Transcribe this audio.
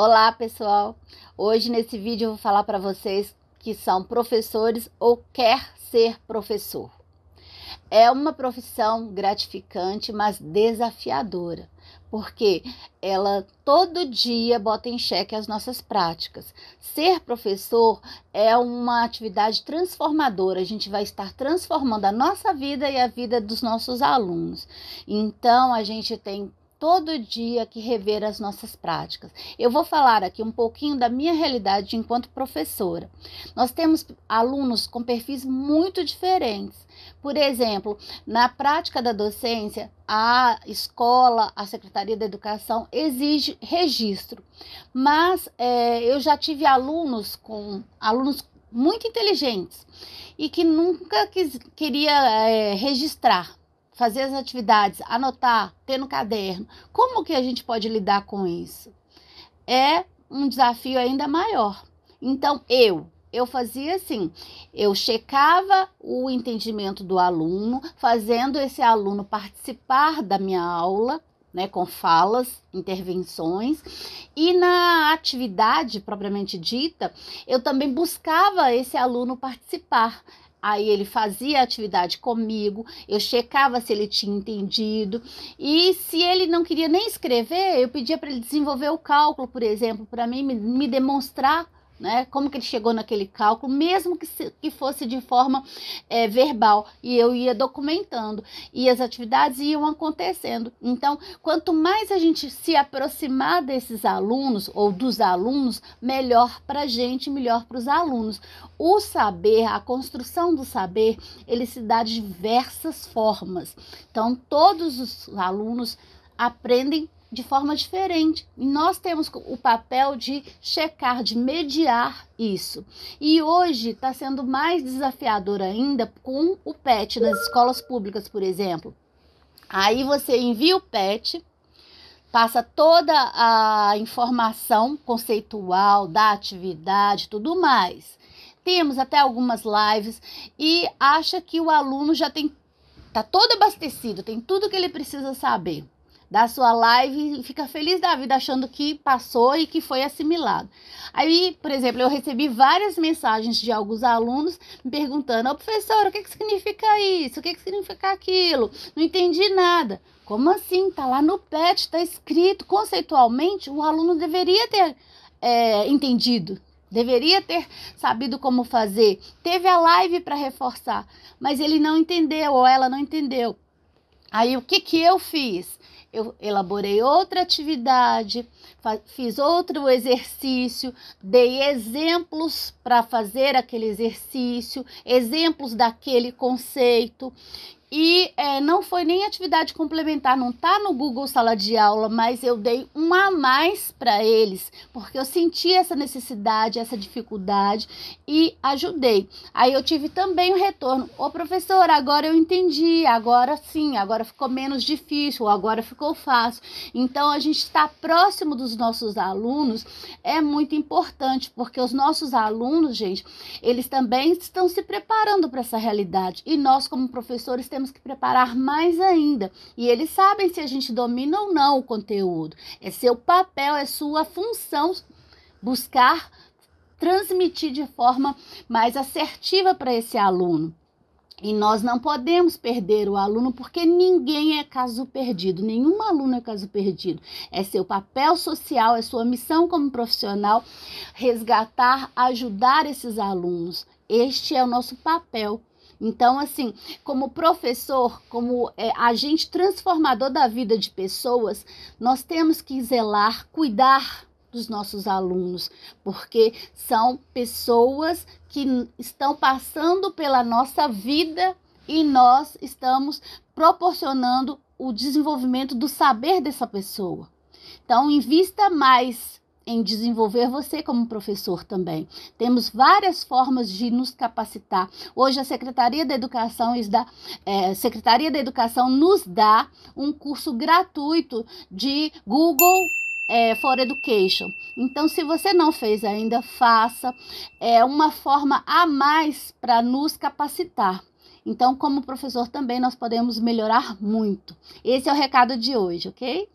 Olá, pessoal. Hoje nesse vídeo eu vou falar para vocês que são professores ou quer ser professor. É uma profissão gratificante, mas desafiadora, porque ela todo dia bota em xeque as nossas práticas. Ser professor é uma atividade transformadora, a gente vai estar transformando a nossa vida e a vida dos nossos alunos. Então, a gente tem todo dia que rever as nossas práticas. Eu vou falar aqui um pouquinho da minha realidade enquanto professora. Nós temos alunos com perfis muito diferentes. Por exemplo, na prática da docência, a escola, a Secretaria da Educação exige registro, mas é, eu já tive alunos com alunos muito inteligentes e que nunca quis, queria é, registrar fazer as atividades, anotar, ter no caderno. Como que a gente pode lidar com isso? É um desafio ainda maior. Então, eu, eu fazia assim, eu checava o entendimento do aluno, fazendo esse aluno participar da minha aula, né, com falas, intervenções, e na atividade propriamente dita, eu também buscava esse aluno participar. Aí ele fazia a atividade comigo, eu checava se ele tinha entendido. E se ele não queria nem escrever, eu pedia para ele desenvolver o cálculo, por exemplo, para mim me, me demonstrar né? Como que ele chegou naquele cálculo, mesmo que, se, que fosse de forma é, verbal, e eu ia documentando, e as atividades iam acontecendo. Então, quanto mais a gente se aproximar desses alunos ou dos alunos, melhor para a gente, melhor para os alunos. O saber, a construção do saber, ele se dá de diversas formas. Então, todos os alunos aprendem de forma diferente. E nós temos o papel de checar, de mediar isso. E hoje está sendo mais desafiador ainda com o PET nas escolas públicas, por exemplo. Aí você envia o PET, passa toda a informação conceitual da atividade, tudo mais. Temos até algumas lives e acha que o aluno já tem tá todo abastecido, tem tudo que ele precisa saber da sua live e fica feliz da vida achando que passou e que foi assimilado. Aí, por exemplo, eu recebi várias mensagens de alguns alunos me perguntando: Ô oh, professora, o que, que significa isso? O que, que significa aquilo? Não entendi nada. Como assim? Tá lá no PET, tá escrito conceitualmente, o aluno deveria ter é, entendido. Deveria ter sabido como fazer. Teve a live para reforçar, mas ele não entendeu ou ela não entendeu. Aí o que que eu fiz? Eu elaborei outra atividade, fiz outro exercício, dei exemplos para fazer aquele exercício, exemplos daquele conceito e é, não foi nem atividade complementar, não tá no Google Sala de Aula, mas eu dei um a mais para eles, porque eu senti essa necessidade, essa dificuldade e ajudei. Aí eu tive também o retorno: Ô professor, agora eu entendi, agora sim, agora ficou menos difícil, agora ficou fácil. Então a gente está próximo dos nossos alunos é muito importante, porque os nossos alunos, gente, eles também estão se preparando para essa realidade e nós, como professores, temos temos que preparar mais ainda. E eles sabem se a gente domina ou não o conteúdo. É seu papel, é sua função buscar transmitir de forma mais assertiva para esse aluno. E nós não podemos perder o aluno porque ninguém é caso perdido, nenhum aluno é caso perdido. É seu papel social, é sua missão como profissional resgatar, ajudar esses alunos. Este é o nosso papel então, assim, como professor, como é, agente transformador da vida de pessoas, nós temos que zelar, cuidar dos nossos alunos, porque são pessoas que estão passando pela nossa vida e nós estamos proporcionando o desenvolvimento do saber dessa pessoa. Então, invista mais em desenvolver você como professor também. Temos várias formas de nos capacitar. Hoje a Secretaria da Educação é, Secretaria da Educação nos dá um curso gratuito de Google é, for Education. Então, se você não fez ainda, faça. É uma forma a mais para nos capacitar. Então, como professor também nós podemos melhorar muito. Esse é o recado de hoje, ok?